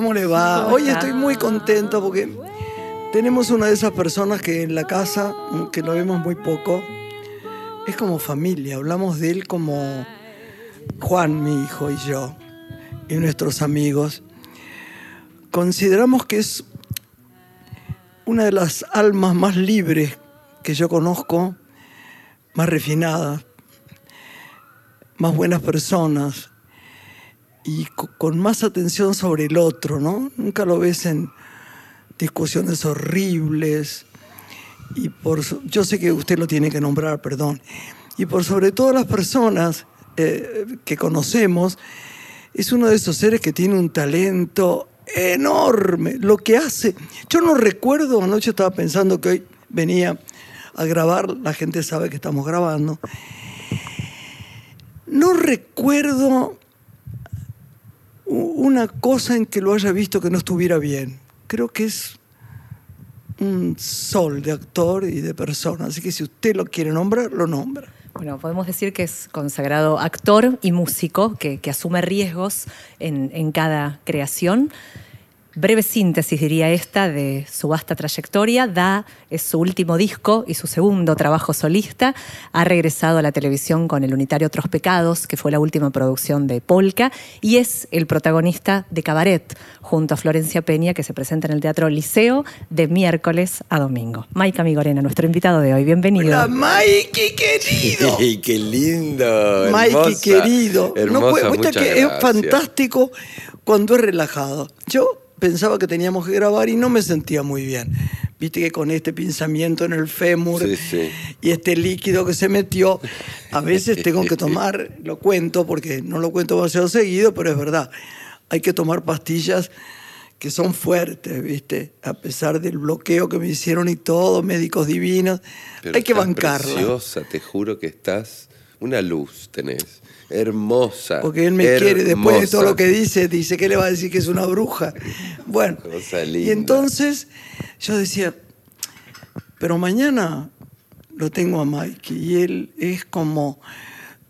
¿Cómo le va? Hoy estoy muy contento porque tenemos una de esas personas que en la casa, que lo vemos muy poco, es como familia. Hablamos de él como Juan, mi hijo, y yo, y nuestros amigos. Consideramos que es una de las almas más libres que yo conozco, más refinadas, más buenas personas y con más atención sobre el otro, ¿no? Nunca lo ves en discusiones horribles y por yo sé que usted lo tiene que nombrar, perdón. Y por sobre todo las personas eh, que conocemos, es uno de esos seres que tiene un talento enorme. Lo que hace, yo no recuerdo, anoche estaba pensando que hoy venía a grabar, la gente sabe que estamos grabando. No recuerdo una cosa en que lo haya visto que no estuviera bien. Creo que es un sol de actor y de persona. Así que si usted lo quiere nombrar, lo nombra. Bueno, podemos decir que es consagrado actor y músico, que, asume riesgos en, en cada creación breve síntesis, diría esta, de su vasta trayectoria. Da es su último disco y su segundo trabajo solista. Ha regresado a la televisión con el unitario Otros Pecados, que fue la última producción de Polka, y es el protagonista de Cabaret, junto a Florencia Peña, que se presenta en el Teatro Liceo de miércoles a domingo. Mike Amigorena, nuestro invitado de hoy. Bienvenido. Hola, Mikey, querido. ¡Qué lindo! Mikey, querido. Hermosa, no que es fantástico cuando es relajado. Yo pensaba que teníamos que grabar y no me sentía muy bien. Viste que con este pinzamiento en el fémur y este líquido que se metió, a veces tengo que tomar, lo cuento porque no lo cuento demasiado seguido, pero es verdad, hay que tomar pastillas que son fuertes, ¿viste? A pesar del bloqueo que me hicieron y todo, médicos divinos, hay que bancarla. Preciosa, te juro que estás una luz tenés hermosa. Porque él me quiere, después de todo lo que dice, dice que le va a decir que es una bruja. Bueno, y entonces yo decía, pero mañana lo tengo a Mike y él es como...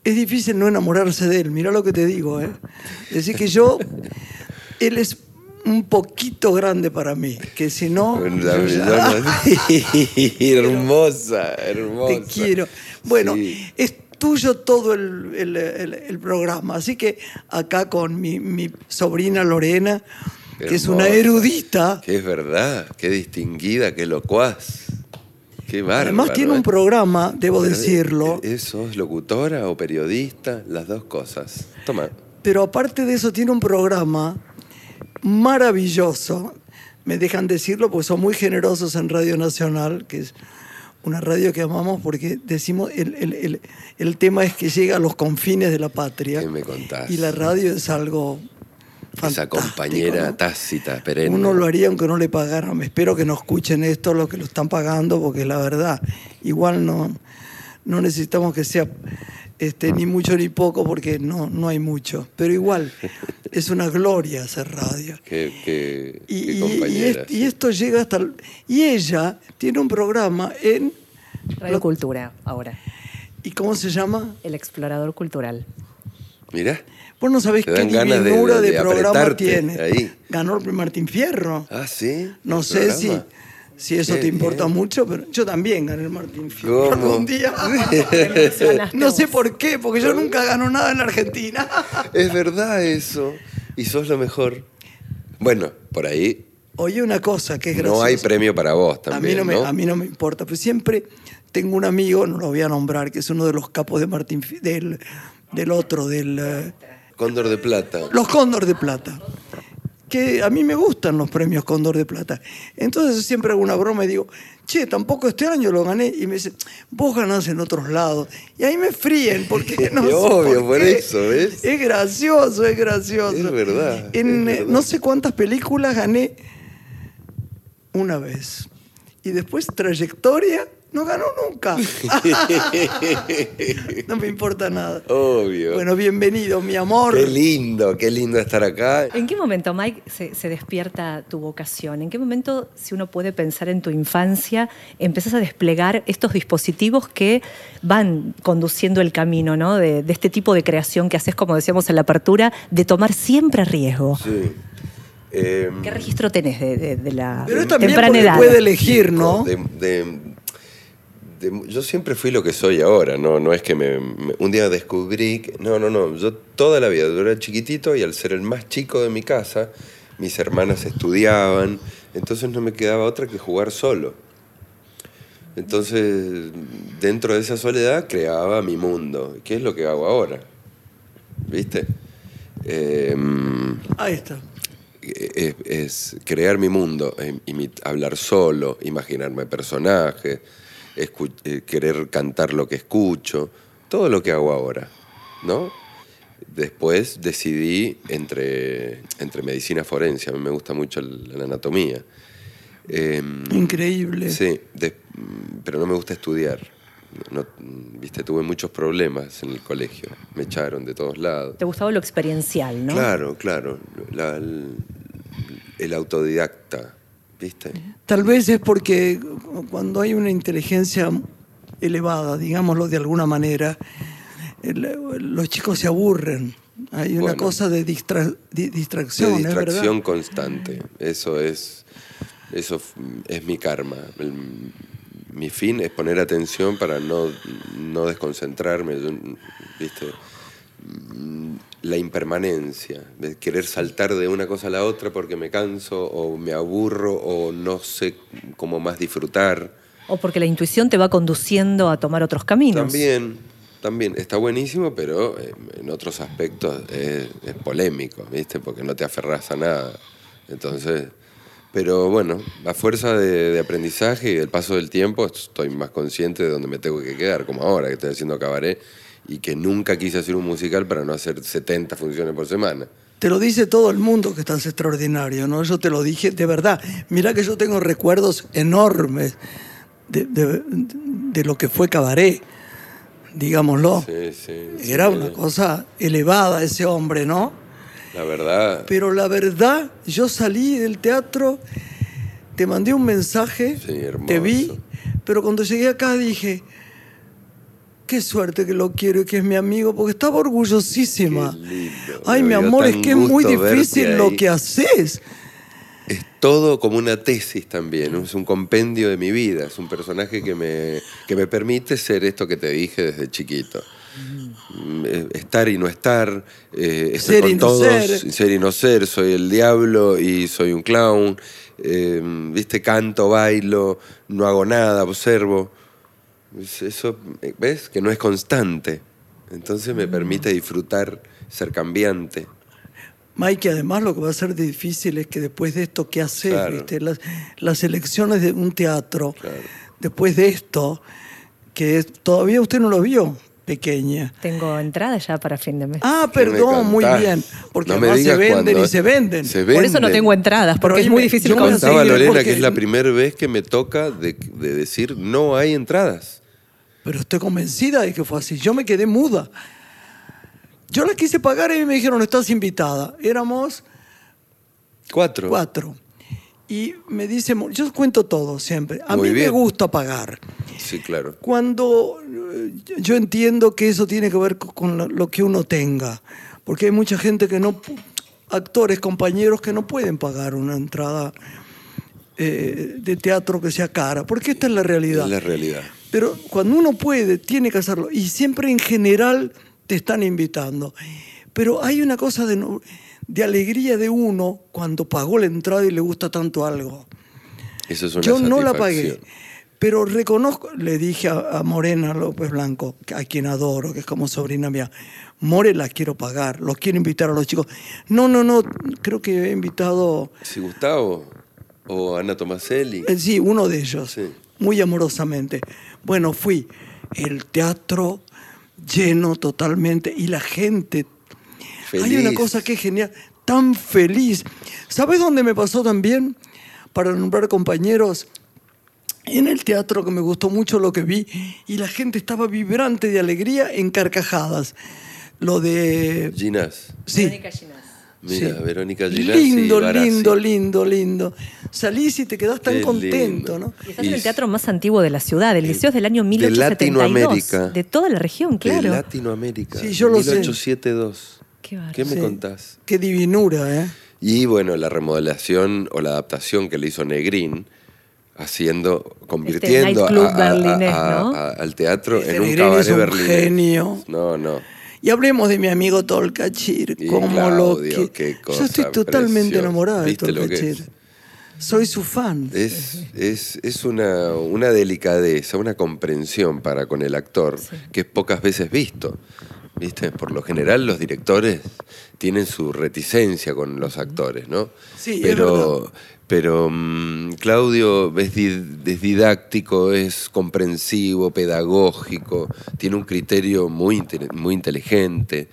Es difícil no enamorarse de él, mira lo que te digo, ¿eh? Decir que yo, él es un poquito grande para mí, que si no... hermosa, hermosa. Te quiero. Bueno, es tuyo todo el, programa. Así que acá con mi, sobrina Lorena, que es una erudita. Que es verdad, qué distinguida, qué locuaz. Qué bárbaro. Además tiene un programa, debo decirlo. ¿Eso es locutora o periodista? Las dos cosas. Toma. Pero aparte de eso tiene un programa maravilloso. Me dejan decirlo porque son muy generosos en Radio Nacional, que es una radio que amamos porque decimos, el, el, tema es que llega a los confines de la patria. ¿Qué me contás? Y la radio es algo Esa compañera tácita, perenne. Uno lo haría aunque no le pagaran. Espero que no escuchen esto los que lo están pagando, porque la verdad, igual no, no necesitamos que sea este, ni mucho ni poco, porque no, no hay mucho. Pero igual, es una gloria hacer radio. y, esto llega hasta... y ella tiene un programa en... Radio Cultura, ahora. ¿Y cómo se llama? El Explorador Cultural. Mira. Vos no sabés qué divinura de, programa tiene. Ganó el Martín Fierro. Ah, sí. No sé si si eso te importa mucho, pero yo también gané el Martín Fierro algún día. no sé por qué, porque yo nunca gano nada en la Argentina. es verdad eso. Y sos lo mejor. Bueno, por ahí. Oye, una cosa que es graciosa. No hay premio para vos también. A mí no, Me, a mí no me importa, pero siempre tengo un amigo, no lo voy a nombrar, que es uno de los capos de Martín del, del otro, del. Eh, Cóndor de Plata. Los Cóndor de Plata que a mí me gustan los premios Cóndor de Plata. Entonces siempre hago una broma y digo, che, tampoco este año lo gané. Y me dicen, vos ganás en otros lados. Y ahí me fríen, porque no sé Obvio, por qué. eso, ¿ves? Es gracioso, es gracioso. Es verdad, En es eh, verdad. no sé cuántas películas gané una vez. Y después trayectoria, no ganó nunca. no me importa nada. Obvio. Bueno, bienvenido, mi amor. Qué lindo, qué lindo estar acá. ¿En qué momento, Mike, se, se despierta tu vocación? ¿En qué momento, si uno puede pensar en tu infancia, empezás a desplegar estos dispositivos que van conduciendo el camino ¿no? de, de este tipo de creación que haces, como decíamos en la apertura, de tomar siempre riesgo? Sí. ¿Qué registro tenés de, de- de la Pero temprana edad? puede elegir, ¿no? de- de- yo siempre fui lo que soy ahora, no, no es que me, me- un día descubrí, que- no, no, no, yo toda la vida, yo era chiquitito y al ser el más chico de mi casa, mis hermanas estudiaban, entonces no me quedaba otra que jugar solo. Entonces, dentro de esa soledad creaba mi mundo, que es lo que hago ahora, ¿viste? Em, Ahí está. es, es crear mi mundo, em, hablar solo, imaginarme personajes, querer cantar lo que escucho, todo lo que hago ahora, ¿no? Después decidí entre, entre medicina forense, a mí me gusta mucho la anatomía. Em, Increíble. Sí, de- pero no me gusta estudiar. No- Viste, tuve muchos problemas en el colegio, me echaron de todos lados. Te gustaba lo experiencial, ¿no? Claro, claro. La- el, el autodidacta, ¿viste? Tal vez es porque cuando hay una inteligencia elevada, digámoslo de alguna manera, los chicos se aburren. Hay una Bueno. cosa de, distra- di- De distracción, ¿es distracción constante. Eso es, eso es mi karma. El- mi fin es poner atención para no, no desconcentrarme. ¿viste? La impermanencia, de querer saltar de una cosa a la otra porque me canso o me aburro o no sé cómo más disfrutar. O porque la intuición te va conduciendo a tomar otros caminos. También, también. Está buenísimo, pero eh, en otros aspectos es, es polémico, ¿viste? Porque no te aferras a nada. Entonces, pero bueno, a fuerza de, de aprendizaje y del paso del tiempo, estoy más consciente de dónde me tengo que quedar, como ahora que estoy haciendo cabaret y que nunca quise hacer un musical para no hacer 70 funciones por semana. Te lo dice todo el mundo que estás extraordinario, ¿no? Yo te lo dije de verdad. Mira que yo tengo recuerdos enormes de, de- de lo que fue Cabaret, digámoslo. Sí, sí, sí. Era una cosa elevada ese hombre, ¿no? La verdad, Pero la verdad, yo salí del teatro, te mandé un mensaje, te vi, pero cuando llegué acá dije, qué suerte que lo quiero y que es mi amigo, porque estaba orgullosísima. Ay, mi amor, es que es muy difícil lo que haces. Es todo como una tesis también, es un compendio de mi vida, es un personaje que me, que me permite ser esto que te dije desde chiquito. Eh, Estar y no estar, eh, estar Ser con y no todos, ser. ser y no ser, soy el diablo y soy un clown, eh, viste, canto, bailo, no hago nada, observo. Es- Eso, ¿ves? Que no es constante. Entonces me permite disfrutar, ser cambiante. Mike, además lo que va a ser difícil es que después de esto, ¿qué? Claro. ¿Viste? Las, las elecciones de un teatro, Claro. después de esto, que todavía usted no lo vio, pequeña. Tengo entrada ya para fin de mes. Ah, ¿Qué me perdón, muy bien. Porque No me además se venden y se venden. Se Por eso no tengo entradas, Pero porque es muy difícil yo. Contaba Lorena porque- que es la primera vez que me toca de, de decir no hay entradas. Pero estoy convencida de que fue así. Yo me quedé muda. Yo la quise pagar y me dijeron, estás invitada. Éramos Cuatro. cuatro. Y me dice, yo cuento todo siempre. A Muy mí me gusta pagar. Sí, claro. Cuando eh, yo entiendo que eso tiene que ver co- con lo- que uno tenga, porque hay mucha gente que no, actores, compañeros que no pueden pagar una entrada eh, de teatro que sea cara, porque esta es la realidad. La realidad. Pero cuando uno puede, tiene que hacerlo. Y siempre en general te están invitando. Pero hay una cosa de, no- de alegría de uno cuando pagó la entrada y le gusta tanto algo. Eso es una Yo no la pagué. Pero reconozco, le dije a, a Morena López Blanco, a quien adoro, que es como sobrina mía, More la quiero pagar, los quiero invitar a los chicos. No, no, no, creo que he invitado, Si Gustavo o Ana Tomaselli. eh, sí, uno de ellos, Sí. muy amorosamente. Bueno, fui, el teatro lleno totalmente y la gente Hay una Feliz. cosa que es genial, tan feliz. ¿Sabes dónde me pasó también? Para nombrar compañeros, en el teatro que me gustó mucho lo que vi y la gente estaba vibrante de alegría en carcajadas. Lo de... Ginás. Sí. Verónica Ginás. Mira, Sí. Verónica Ginás. Lindo, lindo, lindo, lindo. Salís y te quedás tan Qué contento, lindo. ¿no? Y estás en el teatro más antiguo de la ciudad, el liceo es del año 1872. Latinoamérica. De toda la región, claro. De Latinoamérica. Sí, yo lo sé. 1872. Qué bárbaro. ¿Qué me Sí. contás? Qué divinura, ¿eh? Y bueno, la remodelación o la adaptación que le hizo Negrín, haciendo, convirtiendo nightclub a- berlinés, a- ¿no? a- al teatro Este en un cabaret es un berlinés. genio. No, no. Y hablemos de mi amigo Tolcachir, como Claudio, lo que... qué Yo estoy totalmente preciosa. enamorada de ¿Viste lo que Tolcachir. Soy su fan. Es, es, es una, una delicadeza, una comprensión para con el actor que es pocas veces visto. ¿Viste? Por lo general los directores tienen su reticencia con los actores, ¿no? Sí, es pero, mm, Claudio es, di- es didáctico, es comprensivo, pedagógico, tiene un criterio muy, inte- muy inteligente.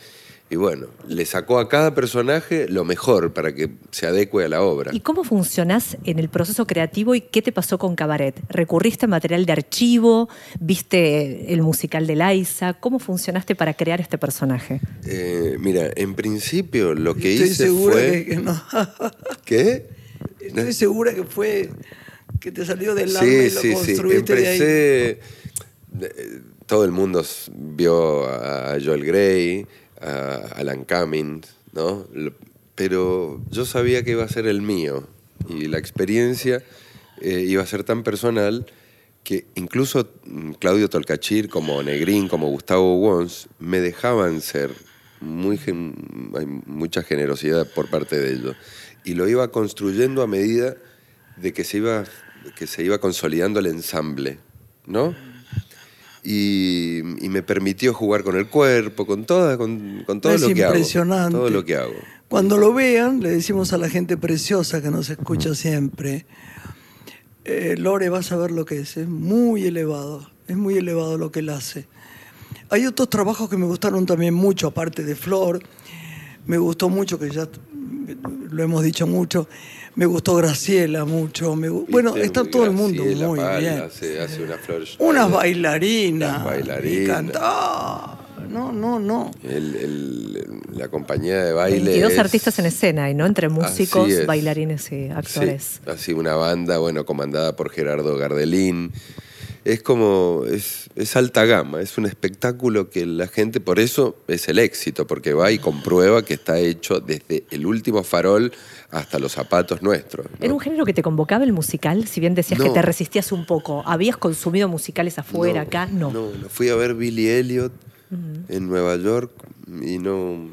Y bueno, le sacó a cada personaje lo mejor para que se adecue a la obra. ¿Y cómo funcionás en el proceso creativo y qué te pasó con Cabaret? ¿Recurriste a material de archivo? ¿Viste el musical de Liza? ¿Cómo funcionaste para crear este personaje? Eh, mira, en principio lo que Estoy hice fue... que, que no. ¿Qué? Estoy segura que fue que te salió del alma Sí, y lo sí, sí. construiste de ahí. Empecé... eh, Todo el mundo vio a Joel Grey, a Alan Cummings, ¿no? Pero yo sabía que iba a ser el mío y la experiencia eh, iba a ser tan personal que incluso mm, Claudio Tolcachir, como Negrín, como Gustavo Wons, me dejaban ser. Muy, hay mucha generosidad por parte de ellos. Y lo iba construyendo a medida de que se iba, que se iba consolidando el ensamble, ¿no? Y, y me permitió jugar con el cuerpo, con, toda, con, con todo Es lo que hago. impresionante. Todo lo que hago. Cuando lo vean, le decimos a la gente preciosa que nos escucha siempre, eh, Lore, vas a ver lo que es, es muy elevado, es muy elevado lo que él hace. Hay otros trabajos que me gustaron también mucho, aparte de Flor, me gustó mucho, que ya lo hemos dicho mucho, me gustó Graciela mucho, me bueno, está todo el mundo muy bien. Hace, hace una flor. Unas bailarinas. Bailarinas. ah, no, no, no. El- el- la compañía de baile. 22 es- artistas en escena, y no entre músicos, bailarines y actores. Sí, así una banda, bueno, comandada por Gerardo Gardelín. Es como, es, es alta gama, es un espectáculo que la gente, por eso es el éxito, porque va y comprueba que está hecho desde el último farol hasta los zapatos nuestros. ¿no? ¿Era un género que te convocaba el musical? Si bien decías que No. te resistías un poco, ¿habías consumido musicales afuera, acá? No. No, no. Fui a ver Billy Elliot en Nueva York y no,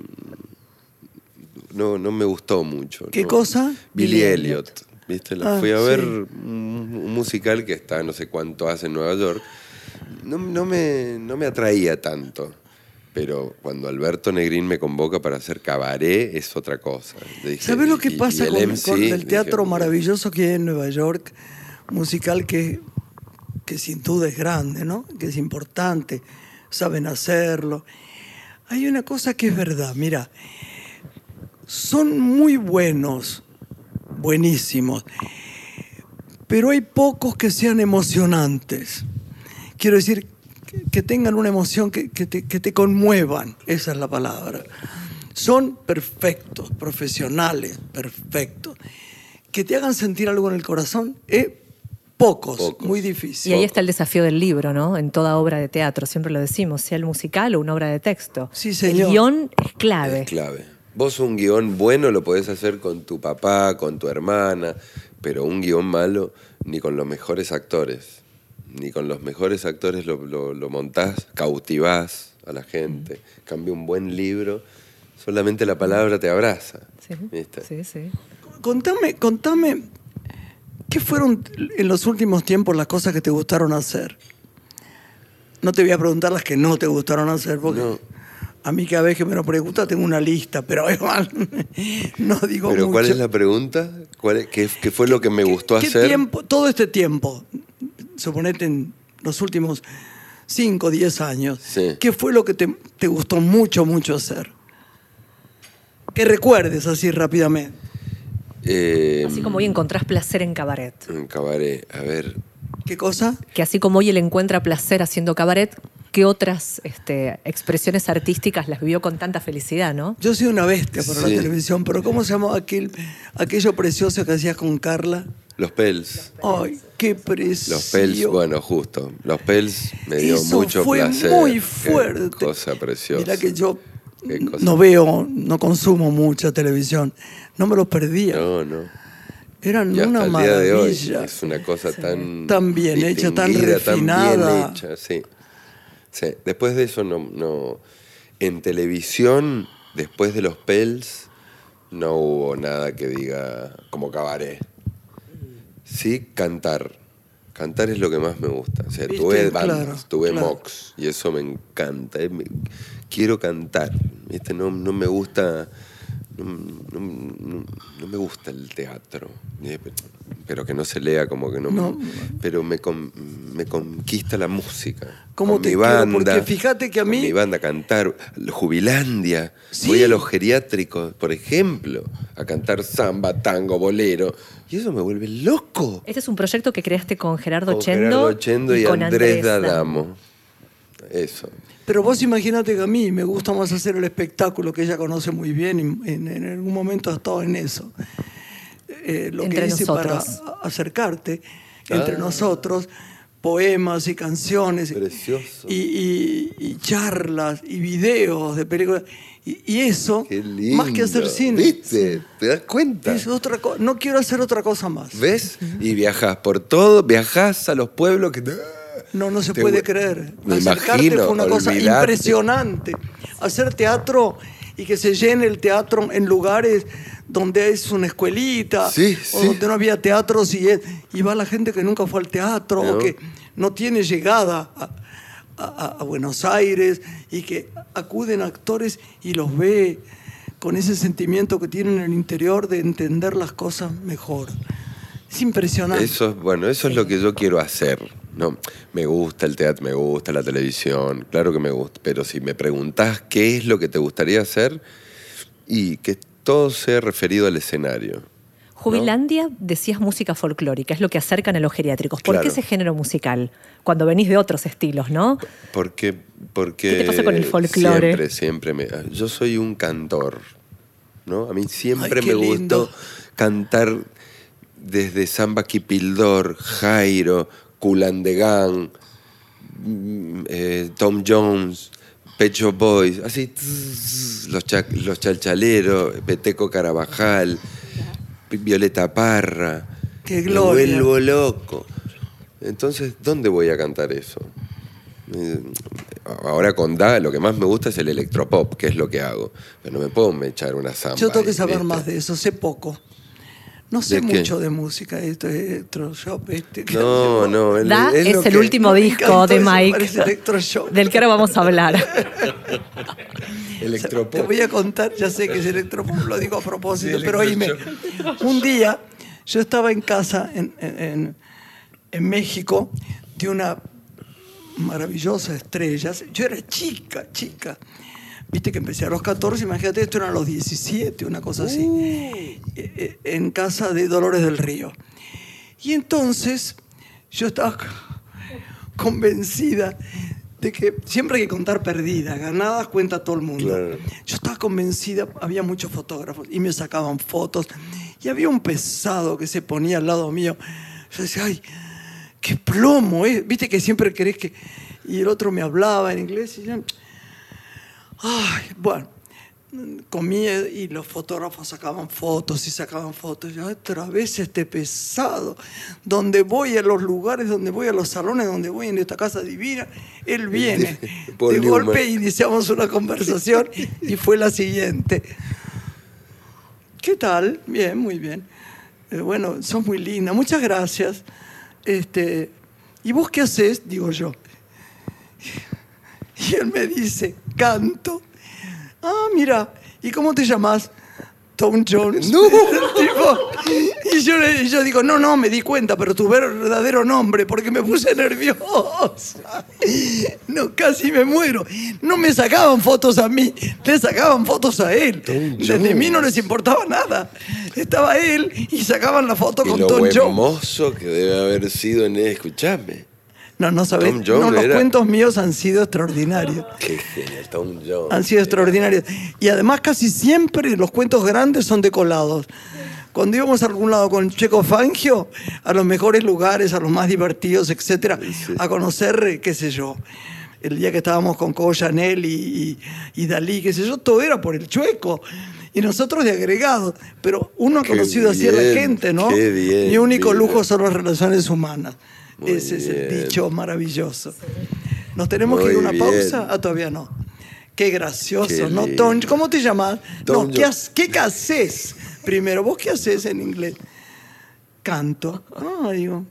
no, no me gustó mucho. ¿Qué no. cosa? Billy, Billy Elliot. ¿Viste? La- Ah, fui a ver un, un musical que está no sé cuánto hace en Nueva York. No, no me, no me atraía tanto. Pero cuando Alberto Negrín me convoca para hacer cabaret es otra cosa. Dije, ¿Sabes lo que y- y pasa el con, MC, con el dije, teatro maravilloso que hay en Nueva York? Musical que, que sin duda es grande, ¿no? Que es importante, saben hacerlo. Hay una cosa que es verdad, mira, son muy buenos, buenísimos, pero hay pocos que sean emocionantes. Quiero decir, que, tengan una emoción que, que te, que te conmuevan, esa es la palabra. Son perfectos, profesionales, perfectos. Que te hagan sentir algo en el corazón, eh, pocos, Pocos. muy difícil. Y ahí está el desafío del libro, ¿no? En toda obra de teatro, siempre lo decimos, sea el musical o una obra de texto. Sí, señor. El guion es clave. Es clave. Vos un guion bueno lo podés hacer con tu papá, con tu hermana, pero un guion malo ni con los mejores actores. Ni con los mejores actores lo, lo- lo montás, cautivás a la gente. Cambia un buen libro, solamente la palabra te abraza. Sí, ¿viste? sí, sí. Contame, contame, ¿Qué fueron en los últimos tiempos las cosas que te gustaron hacer? No te voy a preguntar las que no te gustaron hacer, porque No. A mí cada vez que me lo preguntas tengo una lista, pero igual no digo Pero mucho. ¿cuál es la pregunta? ¿Cuál es- qué, qué fue lo que me gustó ¿Qué hacer? tiempo, todo este tiempo, suponete en los últimos 5 o 10 años, Sí. ¿qué fue lo que te, te gustó mucho, mucho hacer? Que recuerdes así rápidamente. Eh, Así como hoy encontrás placer en cabaret. En cabaret, a ver. ¿Qué cosa? Que así como hoy él encuentra placer haciendo cabaret, ¿qué otras este, expresiones artísticas las vivió con tanta felicidad, no? Yo soy una bestia para Sí. la televisión, pero ¿cómo se llamaba aquel, aquello precioso que hacías con Carla? Los Pels. Ay, qué precioso. Los Pels, bueno, justo. Los Pels me dio Eso mucho fue placer. muy Qué fuerte. cosa preciosa. Mirá que yo Qué no veo, no consumo mucha televisión. No me lo perdía. No, no. Eran Y hasta una el día de hoy maravilla. es una cosa tan... Tan bien hecha, tan refinada. bien hecha, sí. Sí, Después de eso, no, no... En televisión, después de los Pels, no hubo nada que diga como cabaret. Sí, cantar. Cantar es lo que más me gusta. O sea, ¿Viste? tuve bandas, Claro, tuve claro. mocks y eso me encanta. Eh, quiero cantar. ¿viste? No, no me gusta. No, no- no- no me gusta el teatro. Pe- Pero que no se lea como que no. me- pero me, con- me conquista la música. ¿Cómo Con te mi banda. Porque fíjate que a con mí- Mi banda a cantar. Jubilandia. Sí. Voy a los geriátricos, por ejemplo, a cantar samba, tango, bolero. Y eso me vuelve loco. Este es un proyecto que creaste con Gerardo Con Chendo, Gerardo Chendo y, con Andrés, Andrés D'Adamo. Eso. Pero vos imagínate que a mí me gusta más hacer el espectáculo que ella conoce muy bien y en, en algún momento ha estado en eso. Eh, lo Entre que hice nosotros. para acercarte entre Ah. nosotros, poemas y canciones y- Precioso. Y, y- y charlas y videos de películas. Y, y eso, Qué lindo. más que hacer cine, ¿Viste? ¿Te das cuenta? es otra co- no quiero hacer otra cosa más. ¿Ves? Y viajás por todo, viajás a los pueblos que... No, no se Te puede creer. Acercarte imagino, fue una cosa impresionante. Hacer teatro y que se llene el teatro en lugares donde es una escuelita Sí, o sí. donde no había teatros y, es- y va la gente que nunca fue al teatro o que no tiene llegada a, a- a Buenos Aires y que acuden actores y los ve con ese sentimiento que tienen en el interior de entender las cosas mejor. Es impresionante. Eso, es- bueno, eso es lo que yo quiero hacer. No, me gusta el teatro, me gusta la televisión, claro que me gusta, pero si me preguntás qué es lo que te gustaría hacer, y que todo sea referido al escenario. Jubilandia, decías música folclórica, es lo que acercan a los geriátricos. ¿Por qué ese género musical? Cuando venís de otros estilos, ¿no? Porque, porque ¿Qué te pasa con el folclore? Siempre, siempre me. Yo soy un cantor, ¿no? A mí siempre Ay, me lindo. gustó cantar desde Samba Kipildor, Jairo, Kulandegan, mm, eh, Tom Jones, Pecho Boys, así, tss, los, cha- los chalchaleros, Peteco Carabajal, Violeta Parra. Qué Me gloria. vuelvo loco. Entonces, ¿dónde voy a cantar eso? Eh, Ahora con Da, lo que más me gusta es el electropop, que es lo que hago. Pero no me puedo me echar una samba. Yo tengo que saber ¿viste? más de eso, sé poco. No sé mucho de música, esto es electroshock. Este, No, no, el- Da es el que- último disco de Mike, del que ahora vamos a hablar. Electropop. Te voy a contar, ya sé que es electropop, lo digo a propósito, Sí, pero oíme. Un día yo estaba en casa en, en- en- en México de una maravillosa estrella. Yo era chica, chica. Viste que empecé a los 14, imagínate, esto eran los 17, una cosa así. Eh, eh, En casa de Dolores del Río. Y entonces yo estaba convencida de que siempre hay que contar perdidas, ganadas cuenta todo el mundo. Claro. Yo estaba convencida, había muchos fotógrafos y me sacaban fotos y había un pesado que se ponía al lado mío. Yo decía, ay, qué plomo, ¿eh? Viste que siempre querés que... Y el otro me hablaba en inglés y yo... Ay, bueno, comía y los fotógrafos sacaban fotos y sacaban fotos. Y otra vez este pesado, donde voy a los lugares, donde voy a los salones, donde voy en esta casa divina, él viene. De golpe iniciamos una conversación y fue la siguiente. ¿Qué tal? Bien, muy bien. Eh, bueno, sos muy linda, muchas gracias. Este, ¿Y vos qué haces? Digo yo. Y él me dice, canto. Ah, mira, ¿y cómo te llamas? Tom Jones. No. Tipo, y yo, le- yo digo, no, no, me di cuenta, pero tu verdadero nombre, porque me puse nerviosa. No, casi me muero. No me sacaban fotos a mí, le sacaban fotos a él. Desde mí no les importaba nada. Estaba él y sacaban la foto Y con lo Tom Jones. hermoso que debe haber sido en escuchame. No, no sabés. Tom Jones No, los era- cuentos míos han sido extraordinarios. Qué genial, Tom Jones. Han sido extraordinarios. Y además casi siempre los cuentos grandes son decolados. Cuando íbamos a algún lado con Checo Fangio, a los mejores lugares, a los más divertidos, etcétera, a conocer, qué sé yo, el día que estábamos con Coco Chanel y, y- y Dalí, qué sé yo, todo era por el chueco. Y nosotros de agregados. Pero uno ha conocido así a la gente, ¿no? qué bien, Mi único mira. lujo son las relaciones humanas. Muy Ese es el dicho maravilloso. ¿Nos tenemos que ir a una bien. pausa? Ah, todavía no. Qué gracioso, Qué ¿no? Tom, ¿Cómo te llamas? Tom no, ¿qué, Jo- has- ¿qué que haces? Primero, ¿vos qué haces en inglés? Canto. Ah, digo.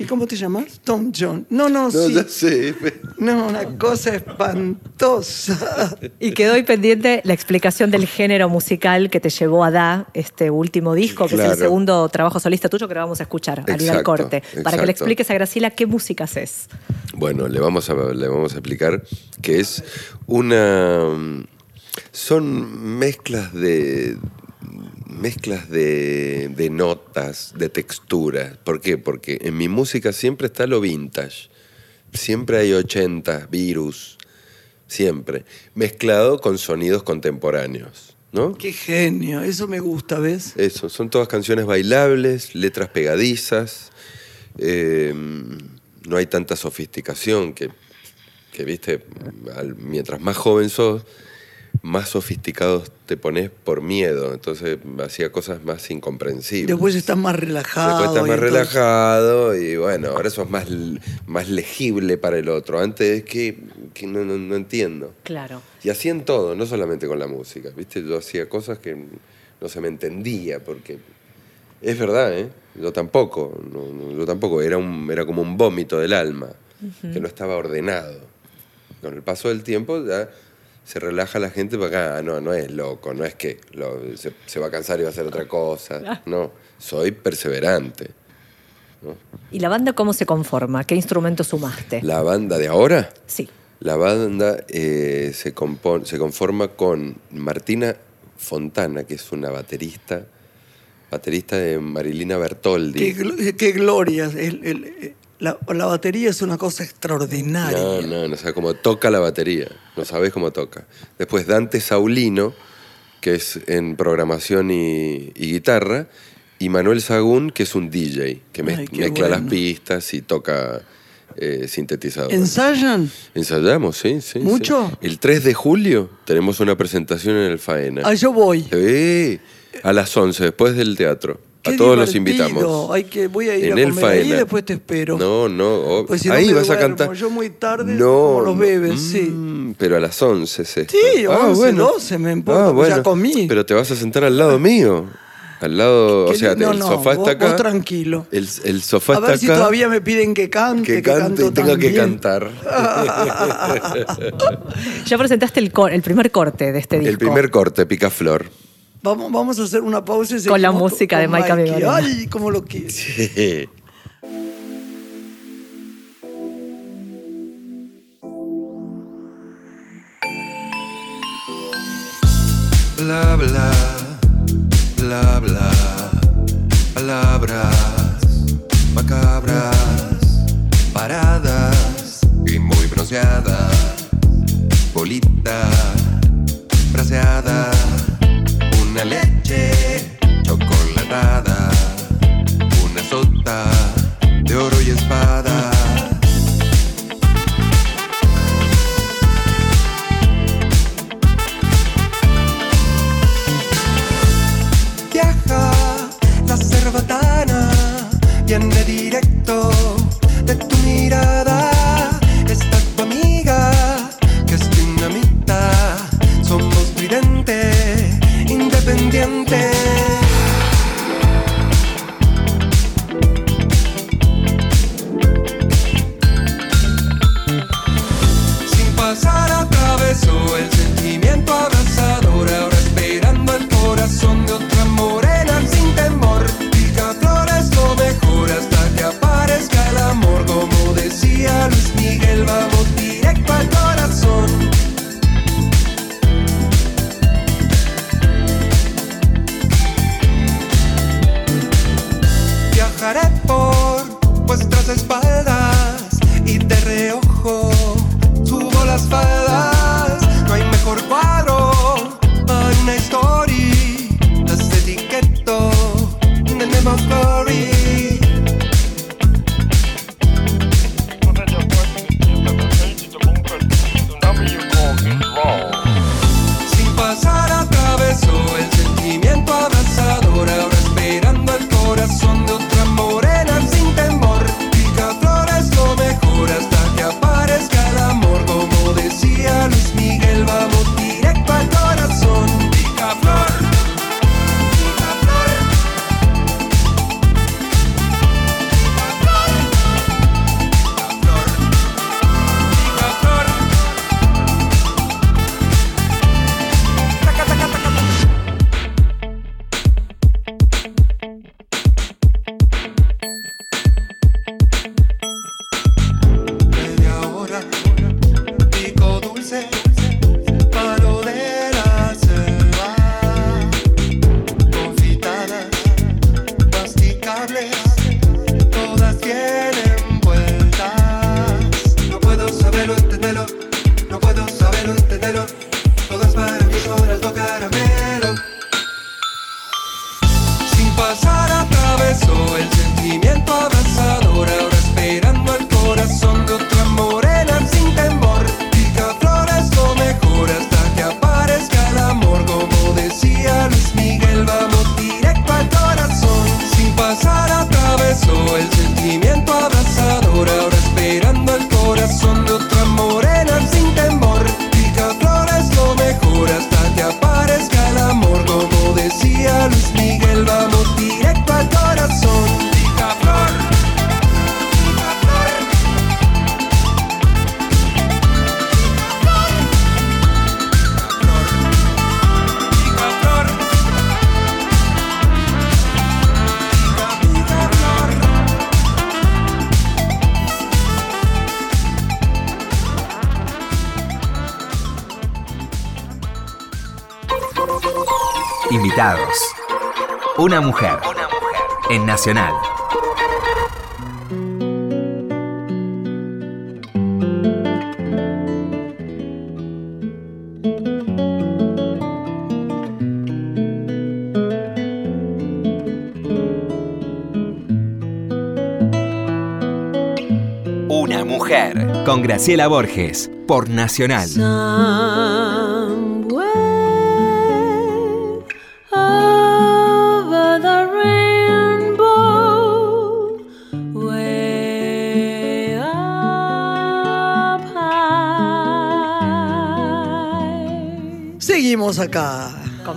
¿Y cómo te llamas? Tom John. No, no, No, sí. ya sé. No, una cosa espantosa. Y quedó ahí pendiente la explicación del género musical que te llevó a Da, este último disco, que es el segundo trabajo solista tuyo que lo vamos a escuchar al ir al Exacto, corte. Para que exacto. le expliques a Graciela qué música haces. Bueno, le vamos a, le vamos a explicar que es una... Son mezclas de mezclas de, de notas, de texturas. ¿Por qué? Porque en mi música siempre está lo vintage. Siempre hay 80, virus, siempre. Mezclado con sonidos contemporáneos, ¿no? Qué genio, eso me gusta, ¿ves? Eso, son todas canciones bailables, letras pegadizas, eh, no hay tanta sofisticación que, que, viste, al- mientras más joven sos, más sofisticados te pones por miedo, entonces hacía cosas más incomprensibles. Después estás más relajado. Después estás más entonces- relajado y bueno, ahora sos más, l- más legible para el otro. Antes es que, que no, no- no entiendo. Claro. Y así en todo, no solamente con la música, ¿viste? Yo hacía cosas que no se me entendía, porque es verdad, ¿eh? Yo tampoco, no- no, yo tampoco, era, un, era como un vómito del alma, que no estaba ordenado. Con el paso del tiempo ya se relaja la gente para acá, ah, no, no es loco, no es que lo- se, se va a cansar y va a hacer otra cosa, no, soy perseverante. ¿Y la banda cómo se conforma? ¿Qué instrumentos sumaste? La banda de ahora... Sí. La banda eh, se, compon- se conforma con Martina Fontana, que es una baterista, baterista de Marilina Bertoldi. Qué, gl- qué gloria. El- el- la, la batería es una cosa extraordinaria. No, no, no sabes cómo toca la batería, no sabes cómo toca. Después Dante Saulino, que es en programación y, y guitarra, y Manuel Sagún, que es un DJ, que mez- Ay, qué mezcla las pistas y toca eh, sintetizador. ¿Ensayan? Ensayamos, sí, sí. ¿Mucho? sí. El 3 de julio tenemos una presentación en el Faena. Ah, yo voy. Sí, a las 11, después del teatro. A Qué todos los invitamos. Hay que, voy a ir en a el comer ahí y después te espero. No, no, oh, Pues si no ahí me vas a cantar. Yo muy tarde, no, como los no, bebés, sí. mm, Pero a las 11 es esto. Sí, 11, 12, me importa, pues ya comí. Pero te vas a sentar al lado mío. Al lado, o Que- sea, no, el sofá está acá. vos tranquilo. El, el sofá A está ver si acá. todavía me piden que cante, que que, cante y canto tenga que cantar. Ya presentaste el, el primer corte de este disco. el primer corte, Picaflor. Vamos, vamos a hacer una pausa y Con la música de con Maika Mikey. Vivarena. Ay, cómo lo quiero. Sí. Bla bla, bla bla, palabras macabras, paradas y muy bronceadas, bolita, braseada, una leche chocolatada, una sota de oro y espada. Una mujer. En Nacional. Una mujer. Con Graciela Borges. Por Nacional.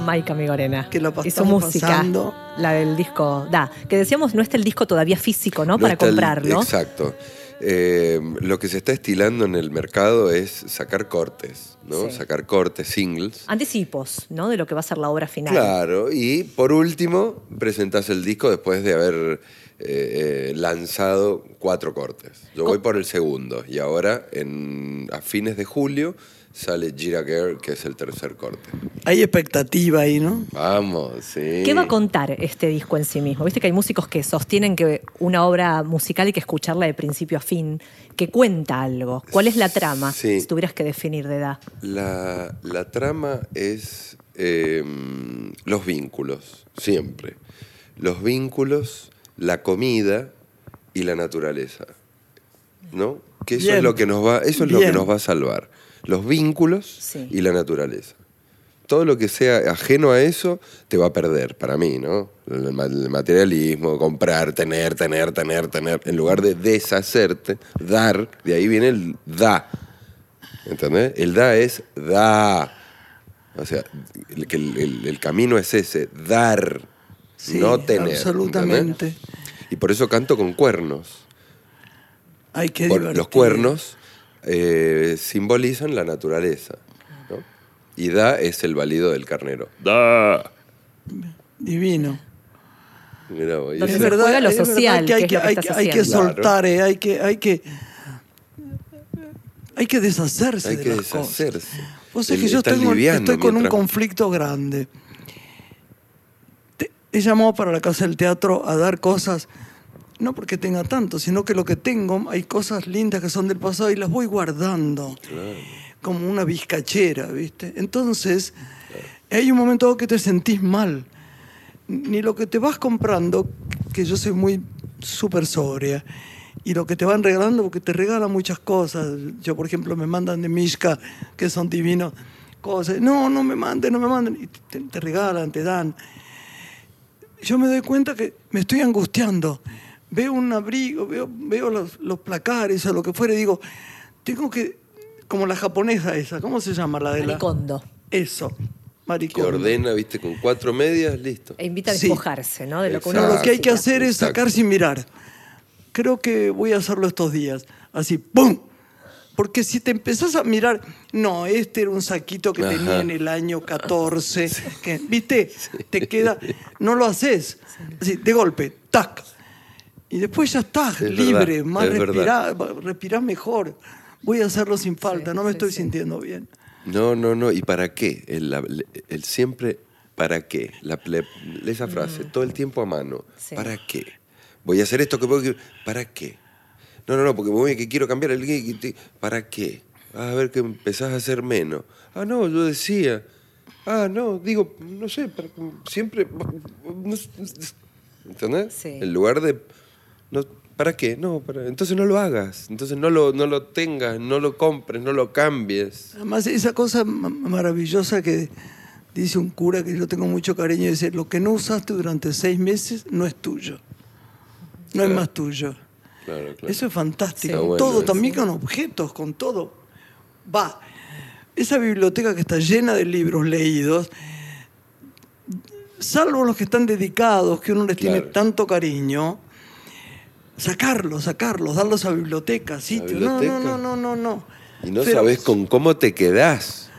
Maika Migorena. Que lo y su música, pasando. la del disco Da. Que decíamos, no está el disco todavía físico, ¿no? No Para comprarlo. exacto. Eh, lo que se está estilando en el mercado es sacar cortes, ¿no? Sí. Sacar cortes, singles. Anticipos, ¿no? De lo que va a ser la obra final. Claro, y por último, presentás el disco después de haber eh, eh, lanzado cuatro cortes. Yo voy por el segundo y ahora en, a fines de julio sale Gira Girl, que es el tercer corte. Hay expectativa ahí, ¿no? Vamos, sí. ¿Qué va a contar este disco en sí mismo? Viste que hay músicos que sostienen que una obra musical hay que escucharla de principio a fin, que cuenta algo. ¿Cuál es la trama? Sí. Si tuvieras que definir de edad. La, la trama es eh, los vínculos, siempre. Los vínculos, la comida y la naturaleza. ¿No? Que eso Bien. es lo que nos va, eso es lo que nos va a salvar. Los vínculos Sí. y la naturaleza. Todo lo que sea ajeno a eso te va a perder, para mí, ¿no? El, ma- el materialismo, comprar, tener, tener, tener, tener. En lugar de deshacerte, dar, de ahí viene el da. ¿Entendés? El da es da. O sea, el, el, el- camino es ese, dar, Sí, no tener. absolutamente. ¿entendés? Y por eso canto con cuernos. Hay que Por- divertir. los cuernos eh, simbolizan la naturaleza. ¿no? Y da es el valido del carnero. Da. Divino. Es verdad social, que hay que es que, lo que hay, que- hay que haciendo. soltar, eh, hay que, hay que, hay que deshacerse hay de que las cosas. deshacerse. Vos sabés que yo estoy, con- un conflicto grande. Te- he llamado para la Casa del Teatro a dar cosas, no porque tenga tanto, sino que lo que tengo, hay cosas lindas que son del pasado y las voy guardando. Como una bizcachera, ¿viste? Entonces, hay un momento que te sentís mal. Ni lo que te vas comprando, que yo soy muy súper sobria, y lo que te van regalando, porque te regalan muchas cosas. Yo, por ejemplo, me mandan de Mishka, que son divinos, cosas. No, no me manden, no me manden. Y te, te regalan, te dan. Yo me doy cuenta que me estoy angustiando. Veo un abrigo, veo, veo los, los placares o lo que fuera, y digo, tengo que, como la japonesa esa, ¿cómo se llama la de la? Maricondo. Eso, Que maricón. ordena, viste, con cuatro medias, listo. E invita a Sí. despojarse, ¿no? De lo que Exacto. lo que hay que hacer es Exacto. sacar sin mirar. Creo que voy a hacerlo estos días. Así, ¡pum! Porque si te empezás a mirar, no, este era un saquito que Ajá. tenía en el año 14, que, ¿viste? Te queda, no lo haces. Así, de golpe, tac. Y después ya estás Es libre, verdad, más es respirás, respirás mejor. Voy a hacerlo sin falta, no me sí, estoy sí. sintiendo bien. No, no, no. ¿Y para qué? El, siempre, ¿para qué? La, ple- esa frase, todo el tiempo a mano. Sí. ¿Para qué? Voy a hacer esto que puedo. ¿Para qué? No, no, no, porque voy que quiero cambiar el ¿Para qué? Ah, a ver que empezás a hacer menos. Ah, no, yo decía. Ah, no, digo, no sé, para- siempre. ¿Entendés? Sí. En lugar de. No, ¿Para qué? No, para- entonces no lo hagas. Entonces no lo, no lo tengas, no lo compres, no lo cambies. Además, esa cosa ma- maravillosa que dice un cura que yo tengo mucho cariño, dice, lo que no usaste durante seis meses no es tuyo. No es Claro. más tuyo. Claro, claro. Eso es fantástico. Sí. Está bueno todo, eso. también con objetos, con todo. Va. Esa biblioteca que está llena de libros leídos, salvo los que están dedicados, que uno les tiene tanto cariño, sacarlos, sacarlos, darlos a bibliotecas, sitios. No, biblioteca. no, no, no, no, no. Y no Pero- sabes con cómo te quedás.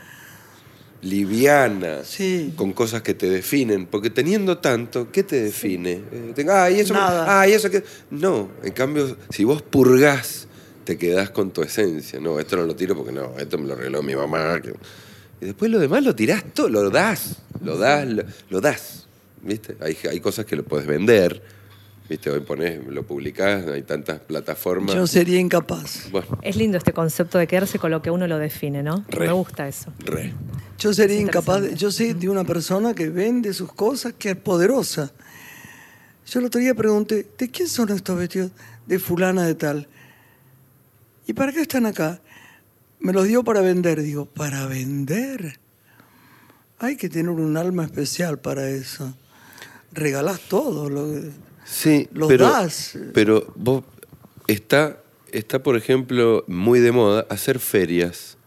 Liviana, Sí. con cosas que te definen. Porque teniendo tanto, ¿qué te define? Eh, ah, y eso, Nada. ah, y eso que. No, en cambio, si vos purgás, te quedás con tu esencia. No, esto no lo tiro porque no, esto me lo regaló mi mamá. que- Y después lo demás lo tirás todo, lo das, lo das, lo, lo das. ¿Viste? Hay, hay cosas que lo puedes vender. ¿Viste? Hoy ponés, lo publicás, hay tantas plataformas. Yo sería incapaz. Bueno, Es lindo este concepto de quedarse con lo que uno lo define, ¿no? Re. Me gusta eso. re. Yo sería incapaz. yo sé de una persona que vende sus cosas, que es poderosa. Yo el otro día pregunté, ¿de quién son estos vestidos? De fulana de tal. ¿Y para qué están acá? Me los dio para vender. Digo, ¿para vender? Hay que tener un alma especial para eso. Regalás todo. Lo, Sí, Los pero, das. pero vos está, está, por ejemplo, muy de moda hacer ferias.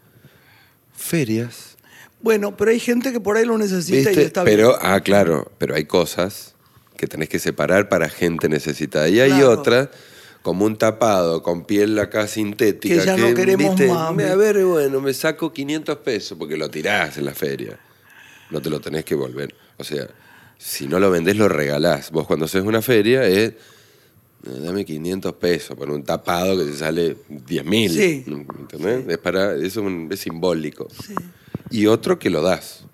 Ferias. Bueno, pero hay gente que por ahí lo necesita y ¿viste? está pero, bien. ah, claro, pero hay cosas que tenés que separar para gente necesitada. Y hay Claro. otras, como un tapado con piel acá sintética. Que ya no queremos ¿viste? más, A ver, bueno, me saco 500 pesos porque lo tirás en la feria. No te lo tenés que volver. O sea, si no lo vendés, lo regalás. Vos cuando haces una feria es... eh, Dame 500 pesos por un tapado que te sale 10 mil. Sí. ¿Entendés? Es, para, eso es, un- es simbólico. Y otro que lo das.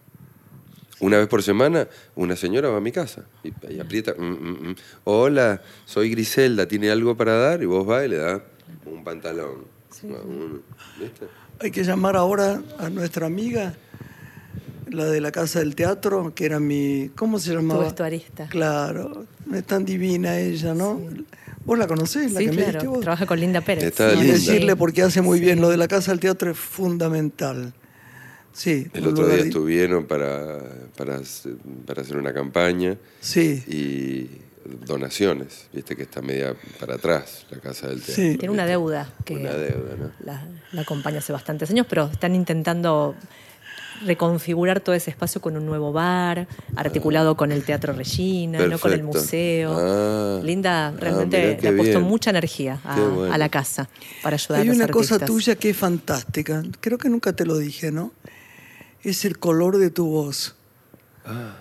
Una vez por semana, una señora va a mi casa y, y aprieta. mm, mm, mm. Hola, soy Griselda, ¿tiene algo para dar? Y vos vas y le das un pantalón. Un- ¿viste? Hay que llamar ahora a nuestra amiga, la de la Casa del Teatro, que era mi... ¿Cómo se llamaba? vestuarista. Claro, es tan divina ella, ¿no? ¿Vos la conocés? La Sí, que me claro. diste vos? Trabaja con Linda Pérez. Está y linda. decirle porque hace muy bien. Lo de la Casa del Teatro es fundamental. Sí. El otro día estuvieron para, para, hacer- para hacer una campaña Sí, y donaciones, viste que está media para atrás la casa del teatro. Sí. Tiene una deuda que Una deuda, ¿no? la, la acompaña hace bastantes años, pero están intentando reconfigurar todo ese espacio con un nuevo bar, articulado con el Teatro Regina, no con el museo. Ah. Linda Ah, realmente qué le ha puesto bien. mucha energía a, Qué bueno. a la casa para ayudar hay a los una cosa tuya que es fantástica. Creo que nunca te lo dije, ¿no? Es el color de tu voz. Ah.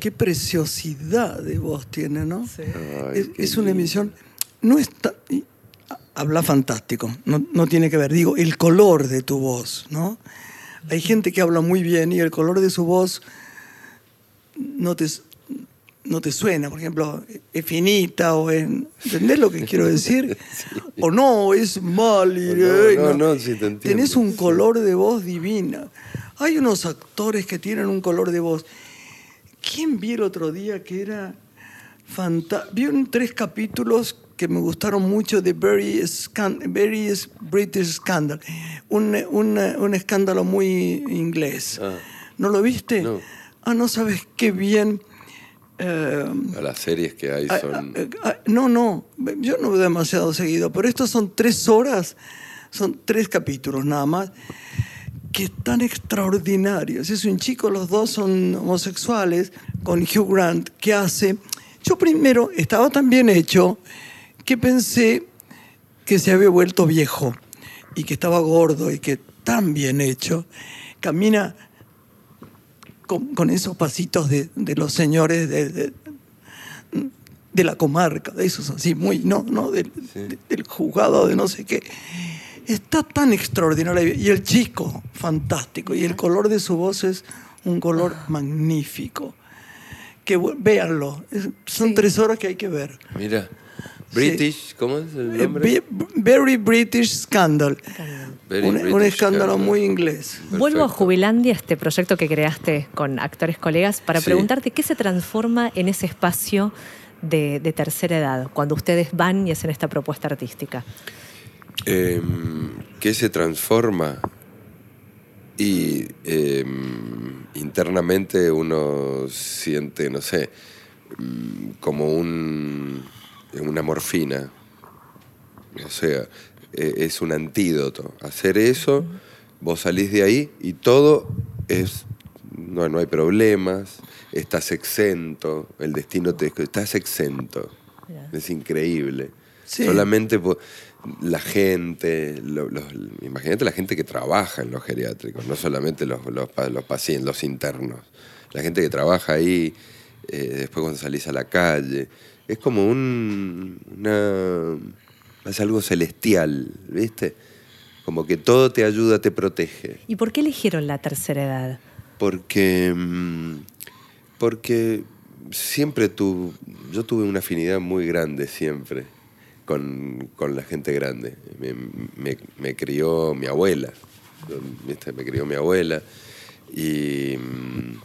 Qué preciosidad de voz tiene, ¿no? Sí. Ay, es, una emisión. No está. Habla fantástico, no, no tiene que ver. Digo, el color de tu voz, ¿no? Hay gente que habla muy bien y el color de su voz no te, no te suena. Por ejemplo, es finita o en. ¿Entendés lo que quiero decir? O no, es mal. y- no, ay, no, no, sí te entiendo. Tenés un color de voz divina. Hay unos actores que tienen un color de voz. ¿Quién vi el otro día que era fantástico? Vi un- tres capítulos que me gustaron mucho de Very, Scan- Very British Scandal. Un, un- un escándalo muy inglés. Ah. ¿No lo viste? No. Ah, no sabes qué bien. eh, A las series que hay Ah, son... ah, ah, no, no, yo no veo demasiado seguido, pero estos son tres horas, son tres capítulos nada más, que están extraordinarios. Es un chico, los dos son homosexuales, con Hugh Grant, que hace... Yo primero estaba tan bien hecho que pensé que se había vuelto viejo y que estaba gordo y que tan bien hecho, camina con, con esos pasitos de, de los señores de- de, de la comarca, de esos así, muy, no, no, del, de- del juzgado de no sé qué. Está tan extraordinario. Y el chico, fantástico. Y el color de su voz es un color magnífico. Que véanlo. Son Sí. tres horas que hay que ver. Mira, British, ¿cómo es el Eh, nombre? Very British Scandal. Very un, escándalo Scandal. muy inglés. Vuelvo a. Jubilandia, este proyecto que creaste con actores colegas, para Sí. preguntarte qué se transforma en ese espacio de, de tercera edad, cuando ustedes van y hacen esta propuesta artística. Eh, ¿Qué se transforma? Y eh, internamente uno siente, no sé, mm, como un, una morfina. O sea, eh, es un antídoto. Hacer eso, vos salís de ahí y todo es. No, no hay problemas, estás exento, el destino te. Estás exento. Mirá. Es increíble. Sí. Solamente la gente, los- imagínate la gente que trabaja en los geriátricos, no solamente los, los pacientes, los internos. La gente que trabaja ahí, eh, después cuando salís a la calle. Es como un. Una, es algo celestial, ¿viste? Como que todo te ayuda, te protege. ¿Y por qué eligieron la tercera edad? porque, mm, porque siempre tu, yo tuve una afinidad muy grande siempre con, con la gente grande. Me, me- me crió mi abuela, ¿viste? me crió mi abuela y, mm,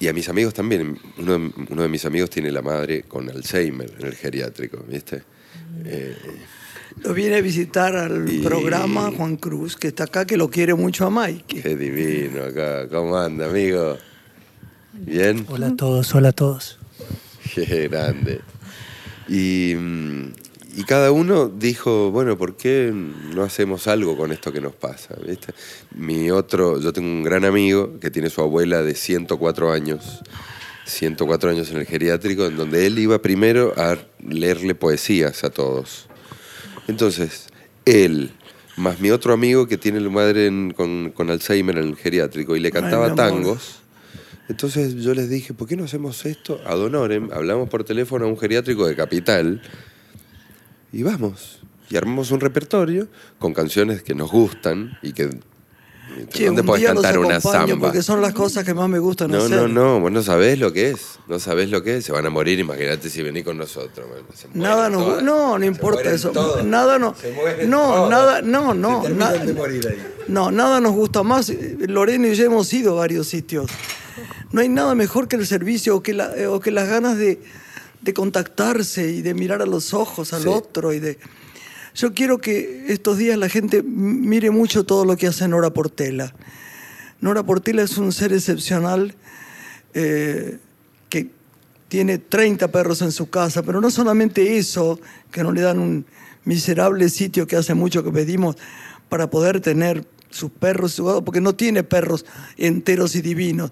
y a mis amigos también. Uno, de- uno de mis amigos tiene la madre con Alzheimer en el geriátrico, ¿viste? Eh, Lo viene a visitar al Y- programa Juan Cruz, que está acá, que lo quiere mucho a Mike. qué divino acá. ¿Cómo anda, amigo? ¿Bien? Hola a todos, hola a todos. Qué grande. Y, mm, y cada uno dijo, bueno, ¿por qué no hacemos algo con esto que nos pasa? ¿Viste? Mi otro, yo tengo un gran amigo que tiene su abuela de 104 años, 104 años en el geriátrico, en donde él iba primero a leerle poesías a todos. Entonces, él, más mi otro amigo que tiene la madre en- con, con Alzheimer en el geriátrico y le cantaba tangos. Entonces yo les dije, ¿por qué no hacemos esto ad honorem? Hablamos por teléfono a un geriátrico de Capital y vamos. Y armamos un repertorio con canciones que nos gustan y que... Che, ¿Dónde podés cantar una samba? porque son las cosas que más me gustan No, hacer. no, no, vos no sabés lo que es. No sabés lo que es. Se van a morir, imagínate si venís con nosotros. Nada nos todas. no, no importa eso. todas. Nada no. Se No, nada, no, no. Se na- de morir ahí. No, nada nos gusta más. Lorena y yo hemos ido a varios sitios. No hay nada mejor que el servicio o que, la- eh, o que las ganas de, de contactarse y de mirar a los ojos al Sí. otro y de. Yo quiero que estos días la gente mire mucho todo lo que hace Nora Portela. Nora Portela es un ser excepcional eh, que tiene 30 perros en su casa, pero no solamente eso, que no le dan un miserable sitio que hace mucho que pedimos para poder tener sus perros, porque no tiene perros enteros y divinos.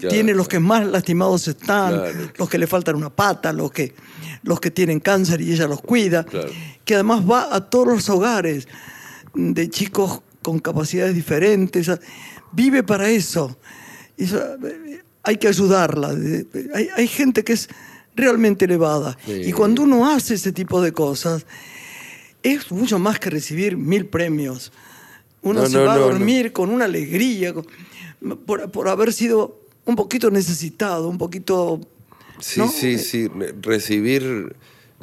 Claro, tiene los que más lastimados están, Claro. los que le faltan una pata, los que, los que tienen cáncer y ella los cuida, Claro. que además va a todos los hogares de chicos con capacidades diferentes, vive para eso. Eso, eh, hay que ayudarla. Hay, hay gente que es realmente elevada. Sí. Y cuando uno hace ese tipo de cosas, es mucho más que recibir mil premios. Uno No, se no, va a dormir con una alegría, por, por haber sido un poquito necesitado, un poquito... Sí, ¿no? sí, sí. Re- Recibir,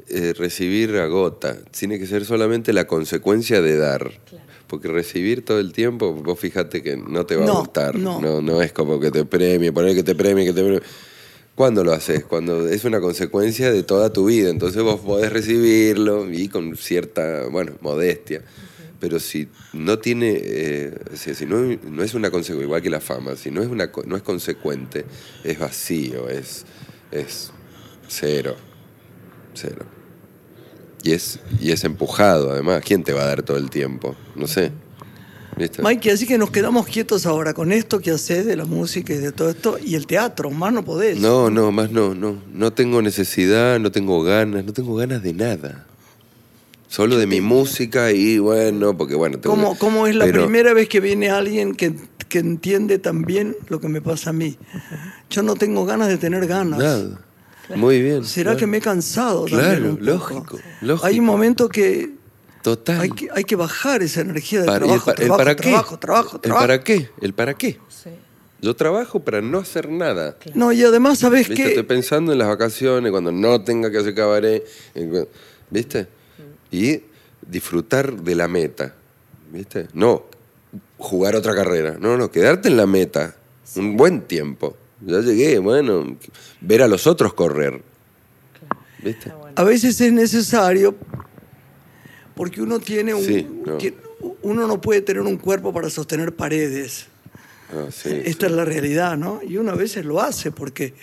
eh, recibir agota. Tiene que ser solamente la consecuencia de dar. Porque recibir todo el tiempo, vos fíjate que no te va a gustar. no. No, no es como que te premie, poner que te premie, que te premie. ¿Cuándo lo haces? Cuando es una consecuencia de toda tu vida. Entonces vos podés recibirlo y con cierta, bueno, modestia. Pero si no tiene, eh, si, si no, no es una consecuencia, igual que la fama, si no es, una, no es consecuente, es vacío, es, es cero. Cero. Y es, y es empujado, además. ¿Quién te va a dar todo el tiempo? No sé. ¿Viste? Mikey, así que nos quedamos quietos ahora con esto que haces de la música y de todo esto, y el teatro, más no podés. No, no, más no, no. No tengo necesidad, no tengo ganas, no tengo ganas de nada. Solo de mi música y bueno, porque bueno. tengo ¿Cómo, que- cómo es la pero- primera vez que viene alguien que, que entiende también lo que me pasa a mí? Yo no tengo ganas de tener ganas. Nada. Muy bien. ¿Será claro. que me he cansado? Claro, lógico, lógico. Hay un momento que Total. hay, que hay que bajar esa energía de Para- el trabajo, pa- el trabajo, para qué? trabajo, trabajo, ¿El trabajo. para qué? ¿El para qué? Sí. Yo trabajo para no hacer nada. No, y además, ¿sabes ¿Viste? qué? Estoy pensando en las vacaciones, cuando no tenga que hacer cabaret. ¿Viste? Y disfrutar de la meta. ¿Viste? No jugar otra carrera. No, no, quedarte en la meta. Un buen tiempo. Ya llegué, bueno, ver a los otros correr. ¿Viste? A veces es necesario porque uno tiene un... Sí, no. uno no puede tener un cuerpo para sostener paredes. Ah, sí, Esta sí. es la realidad, ¿no? Y uno a veces lo hace porque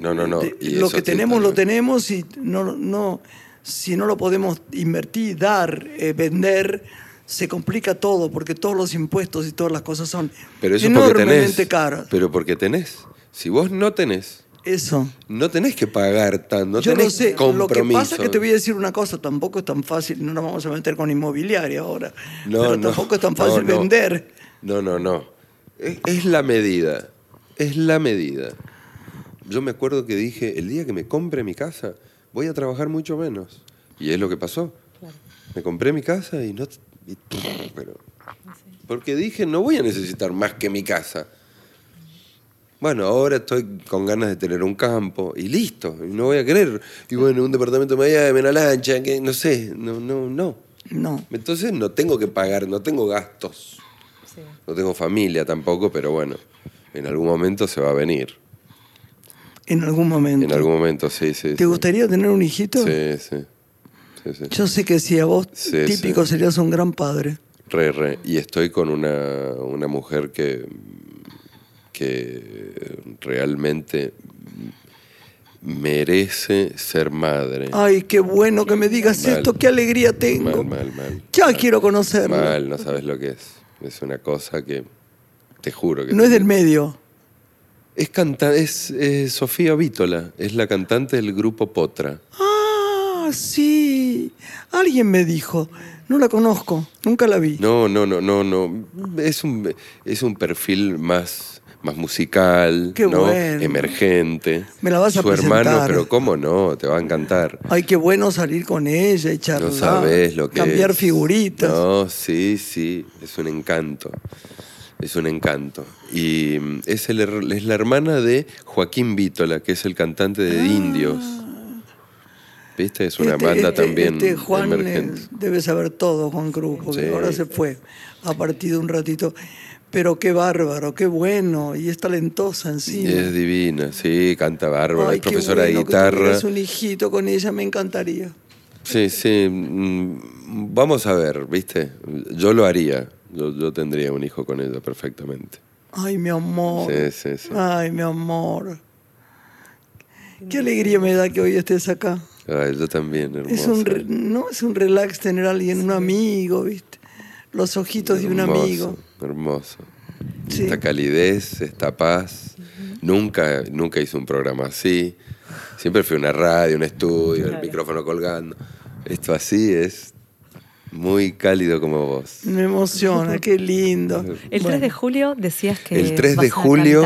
No, no, no. de- lo que sí, tenemos lo tenemos y no, no, si no lo podemos invertir, dar, eh, vender, se complica todo porque todos los impuestos y todas las cosas son Pero eso enormemente tenés. caras. Pero porque tenés. Si vos no tenés, Eso. no tenés que pagar tanto, no Yo tenés lo sé. compromiso. Lo que pasa es que te voy a decir una cosa, tampoco es tan fácil, no nos vamos a meter con inmobiliaria ahora, No, pero no, tampoco es tan fácil no. vender. No, no, no. Es, es la medida. Es la medida. Yo me acuerdo que dije, el día que me compre mi casa, voy a trabajar mucho menos. Y es lo que pasó. Me compré mi casa y no... y- pero, porque dije, no voy a necesitar más que mi casa. Bueno, ahora estoy con ganas de tener un campo y listo, y no voy a querer. Y bueno, un departamento en Miami, una lancha, que no sé, no, no, no. No. Entonces no tengo que pagar, no tengo gastos. No tengo familia tampoco, pero bueno, en algún momento se va a venir. En algún momento. En algún momento, sí, sí. ¿Te sí. gustaría tener un hijito? Sí, sí. sí, sí. Yo sé que sí, a vos típico serías un gran padre. Re, re. Y estoy con una, una mujer que, que realmente merece ser madre. Ay, qué bueno que me digas Mal. esto, qué alegría tengo. Mal, mal, mal. Ya quiero conocerla. Mal, no sabes lo que es. Es una cosa que te juro que... No es del medio. Es canta es Sofía Vítola, es la cantante del grupo Potra. Ah, sí. Alguien me dijo. No la conozco, nunca la vi. No, no, no, no, no. Es un, es un perfil más, más musical, Qué ¿no? bueno. Emergente. Me la vas a Su hermano, pero cómo no, te va a encantar. Ay, qué bueno salir con ella y charlar. No sabes lo que Cambiar es. figuritas. No, sí, sí, es un encanto. Es un encanto. Y mm, es, el es la hermana de Joaquín Vítola, que es el cantante de Indios. ¿Viste? Es una Ah. Este- banda este- también este Juan emergente. debe saber todo, Juan Cruz, porque Sí. ahora se fue, ha partido un ratito. Pero qué bárbaro, qué bueno, y es talentosa encima. es divina, sí, canta bárbaro, Ay, es profesora de bueno guitarra. tuvieras un hijito con ella, me encantaría. Sí, sí. mm, Vamos a ver, ¿viste? Yo lo haría. Yo, yo tendría un hijo con ella perfectamente. Ay, mi amor. Sí, sí, sí. Ay, mi amor. Qué alegría me da que hoy estés acá. Ay, yo también, hermosa. Es un, re- no es un relax tener a alguien, un amigo, ¿viste? Los ojitos de un Hermoso, amigo. Hermoso. Sí. Esta calidez, esta paz. Nunca, nunca hice un programa así. Siempre fue una radio, un estudio, el micrófono colgando. Esto así es muy cálido como vos. Me emociona, qué lindo. El 3 de julio decías que. El 3 de vas julio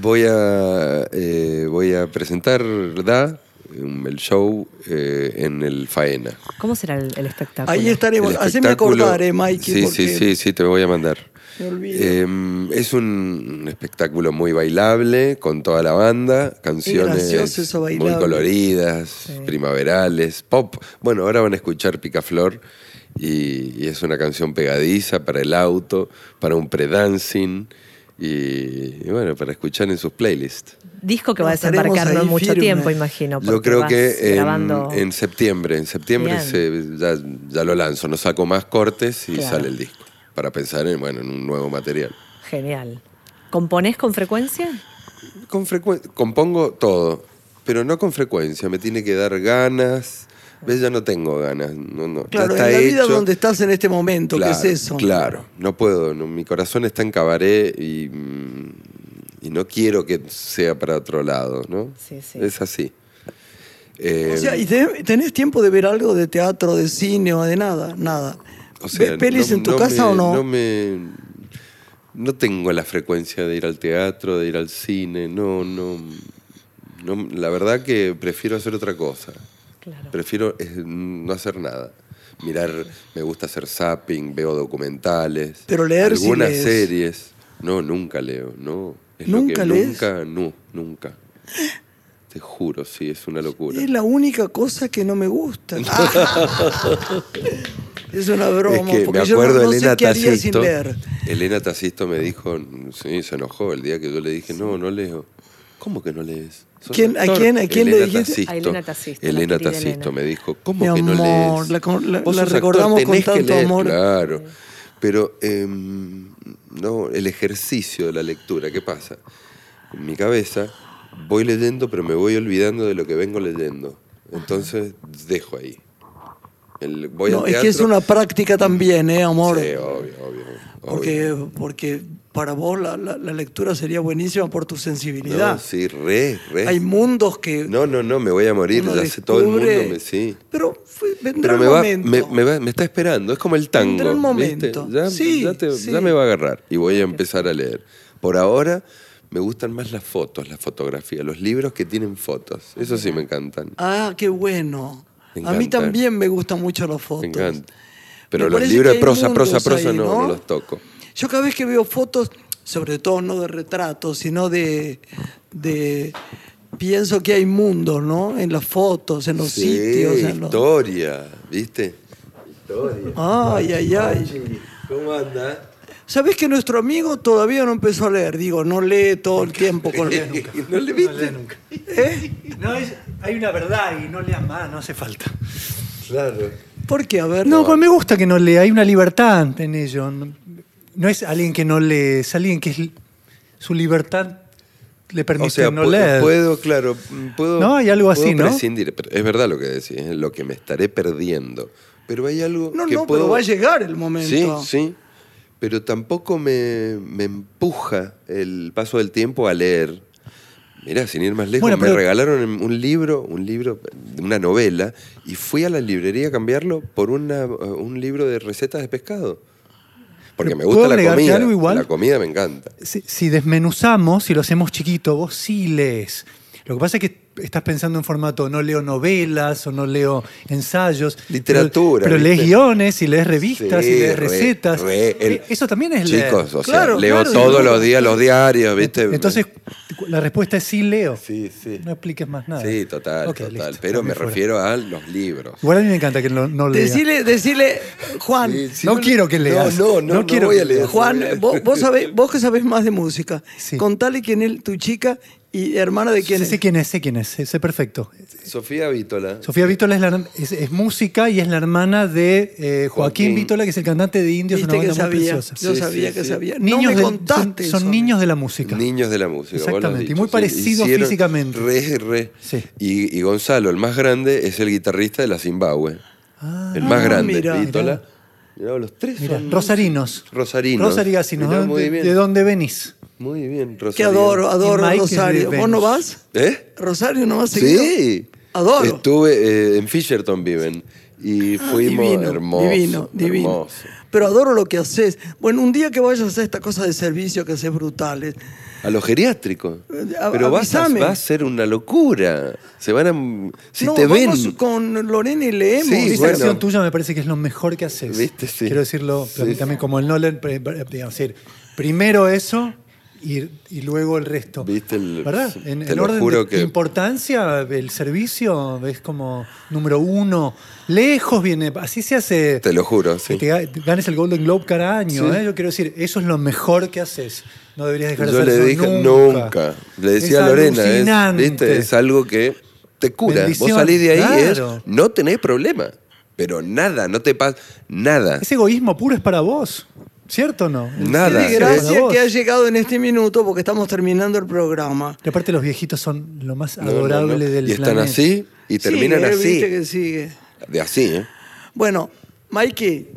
voy a, eh, voy a presentar ¿verdad? Um, el show eh, en el Faena. ¿Cómo será el, el espectáculo? Ahí estaremos. Haceme acordar, eh, Mikey, Sí, porque sí, sí, sí, te voy a mandar. Eh, es un espectáculo muy bailable con toda la banda, canciones eso, muy coloridas, primaverales, pop. Bueno, ahora van a escuchar Picaflor y, y es una canción pegadiza para el auto, para un pre-dancing y, y bueno, para escuchar en sus playlists. Disco que va a desembarcar no mucho tiempo, imagino. Yo creo que en, grabando- en septiembre, en septiembre se- ya, ya lo lanzo, no saco más cortes y Claro. sale el disco para pensar en, bueno, en un nuevo material. Genial. ¿Componés con frecuencia? Con frecuen- compongo todo, pero no con frecuencia. Me tiene que dar ganas. ¿Ves? Ya no tengo ganas. No, no. Claro, está en la vida hecho. donde estás en este momento, claro, ¿qué es eso? Claro, no puedo. no, mi corazón está en cabaret y, mm, y no quiero que sea para otro lado, ¿no? Sí, sí. Es así. Eh, O sea, ¿y te- tenés tiempo de ver algo de teatro, de cine o de nada? Nada. O sea, ¿Ves pelis no- en tu no casa me- o no? No me. No tengo la frecuencia de ir al teatro, de ir al cine. No, no. no la verdad que prefiero hacer otra cosa. Claro. Prefiero no hacer nada. Mirar, me gusta hacer zapping, veo documentales. Pero leer Algunas lees. series. No, nunca leo, no. Es lo ¿Nunca que lees? Nunca, no, nunca. Te juro, sí, es una locura. Es la única cosa que no me gusta. es una broma, es que porque me yo no- acuerdo no, Elena sé qué haría sin Tacisto. leer. Elena Tacisto me dijo, sí, se enojó el día que yo le dije, no, no leo. ¿Cómo que no lees? ¿Sos ¿Quién- a actor?" quién- a quién le dijiste? A Elena Tacisto, Elena Tacisto Elena. me dijo, ¿cómo Mi que no lees? la con- la- Vos la recordamos con tanto leer". amor. Claro. Pero em, no, el ejercicio de la lectura, ¿qué pasa? En mi cabeza voy leyendo, pero me voy olvidando de lo que vengo leyendo. Entonces dejo ahí. El- voy No, al es que es una práctica también, ¿eh, amor? Sí, obvio, obvio. obvio. porque, porque para vos la, la- la lectura sería buenísima por tu sensibilidad. No, sí, re, re. Hay mundos que No, no, no, me voy a morir, ya sé todo el mundo, me, sí. Pero fue- vendrá Pero me, va, momento. me, me va- me está esperando, es como el tango. Vendrá el ¿viste? momento. Ya, Sí, ya te- sí. ya me va a agarrar y voy a empezar a leer. Por ahora me gustan más las fotos, las fotografías, los libros que tienen fotos. Eso sí me encantan. Ah, qué bueno. A mí también me gustan mucho las fotos. Me encanta. Pero Me los libros de prosa, prosa, prosa ahí, no, ¿no? no los toco. Yo cada vez que veo fotos, sobre todo no de retratos, sino de, de pienso que hay mundos, ¿no? En las fotos, en los Sí, sitios, en los... historia, ¿viste? Historia. Ay, ay, ay. ¿Cómo anda? ¿Sabés que nuestro amigo todavía no empezó a leer? Digo, no lee todo el tiempo con ¿No le No lee viste? nunca. ¿Eh? No, es- hay una verdad y no leas más, no hace falta. Claro. ¿Por qué? A ver. No, pues me gusta que no lea, hay una libertad en ello. No, no es alguien que no lee, es alguien que es- su libertad le permite O sea, no leer. puedo, claro, puedo. No, hay algo así, puedo ¿no? prescindir, pero es verdad lo que decís, es lo que me estaré perdiendo. Pero hay algo No, que no, puedo... pero va a llegar el momento. Sí, sí. Pero tampoco me, me empuja el paso del tiempo a leer. Mirá, sin ir más lejos, Bueno, me pero- regalaron un libro, un libro, una novela, y fui a la librería a cambiarlo por una, un libro de recetas de pescado. Porque me gusta ¿puedo la comida. algo igual? La comida me encanta. Si, si desmenuzamos, si lo hacemos chiquito, vos sí lees. Lo que pasa es que estás pensando en formato, no leo novelas o no leo ensayos. Literatura, Pero, pero lees guiones y lees revistas y lees re, recetas. re, el- Eh, Eso también es leer. Chicos, o sea, Claro, leo claro, todos los días los diarios, ¿viste? Entonces, la respuesta es sí leo. Sí, sí. No expliques más nada. Sí, total, total. listo, Pero me fuera. refiero a los libros. Igual a mí me encanta que no, no lea. Decile, decile, Juan, Sí, sí, no quiero que leas. No, no, no, No quiero voy a leer. Juan, vos, vos, sabés- vos que sabés más de música, Sí. contale quién es tu chica y hermana de quién es. sé quién es, sé quién es, sé, perfecto. Sofía Vítola. Sofía Vítola es, la- es- es música y es la hermana de eh, Joaquín, Joaquín. Vítola, que es el cantante de Indios, una que banda muy preciosa. yo Sí, sabía sí, que sí. sabía. Niños no me contaste son, son eso. niños de la música. Niños de la música. Exactamente, y muy parecidos físicamente. Re, re. Sí. Y, y Gonzalo, el más grande, es el guitarrista de la Zimbabue. Ah, el más Ah, grande, mira. Vítola. Mirá, los tres son Rosarinos. Rosarinos. Mirá, ¿de- de, bien. ¿De dónde venís? Muy bien, Rosario. Que adoro, adoro Rosario. ¿Vos no vas? ¿Eh? Rosario no vas seguido. Sí. Adoro. Estuve eh, en Fisherton viven y Ah, fuimos divino, hermoso, divino, divino. hermoso. Pero adoro lo que haces. Bueno, un día que vayas a hacer esta cosa de servicio que haces brutales. A lo geriátrico. Eh, a- Pero vas a, avísame. va a ser una locura. Se van a. Si no, te ven. vamos con Lorena y leemos. Sí, Esa bueno. acción tuya me parece que es lo mejor que haces. ¿Viste? Sí. Quiero decirlo Sí, también como el Nolan, primero eso y, y luego el resto. ¿Viste el- ¿Verdad? En, te en lo orden juro de que- importancia, el servicio es como número uno. Lejos viene, así se hace. Te lo juro, Que sí. te ga- ganes el Golden Globe cada año. Sí. ¿eh? Yo quiero decir, eso es lo mejor que haces. No deberías dejar de Yo hacer le dije nunca. nunca. Le decía Es a Lorena, es. ¿viste? es algo que te cura. Bendición, Vos salís de ahí claro. es, no tenés problema. Pero nada, no te pasa nada. Ese egoísmo puro es para vos. ¿Cierto o no? Nada. Qué servicio es para gracia vos. que ha llegado en este minuto porque estamos terminando el programa. Y aparte los viejitos son lo más No, no, adorable no. del Y están planeta. así y terminan Sigue, así. Viste que sigue. De así, ¿eh? Bueno, Mikey,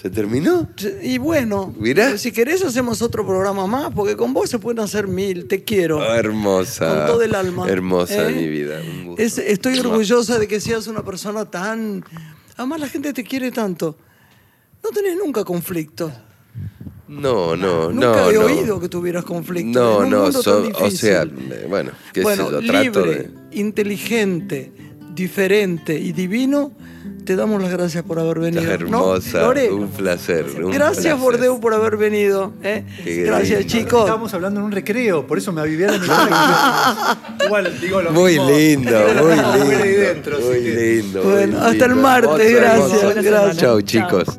¿Se terminó? y bueno, Mirá. si querés hacemos otro programa más, porque con vos se pueden hacer mil, te quiero. Ah, hermosa. Con todo el alma. Hermosa ¿Eh? mi vida. Un gusto. Es- estoy orgullosa de que seas una persona tan... Además la gente te quiere tanto. No tenés nunca conflicto. No, no, Nunca no. he no. oído que tuvieras conflicto. No, en un no, mundo so- tan o sea, bueno, qué bueno, sé yo, trato libre, de... inteligente, diferente y divino, te damos las gracias por haber venido. Estás ¿no? hermosa, Lore, un placer. un gracias. Bordeu por haber venido. ¿eh? Gracias lindo. chicos. Estábamos hablando en un recreo, por eso me avivé la mitad. Igual digo lo Muy mismo. lindo, muy lindo. dentro, así muy que- lindo. Bueno, muy hasta el martes, gracias, gracias. Chau, chicos.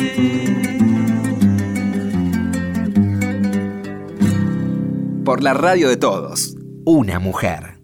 Por la radio de todos, una mujer.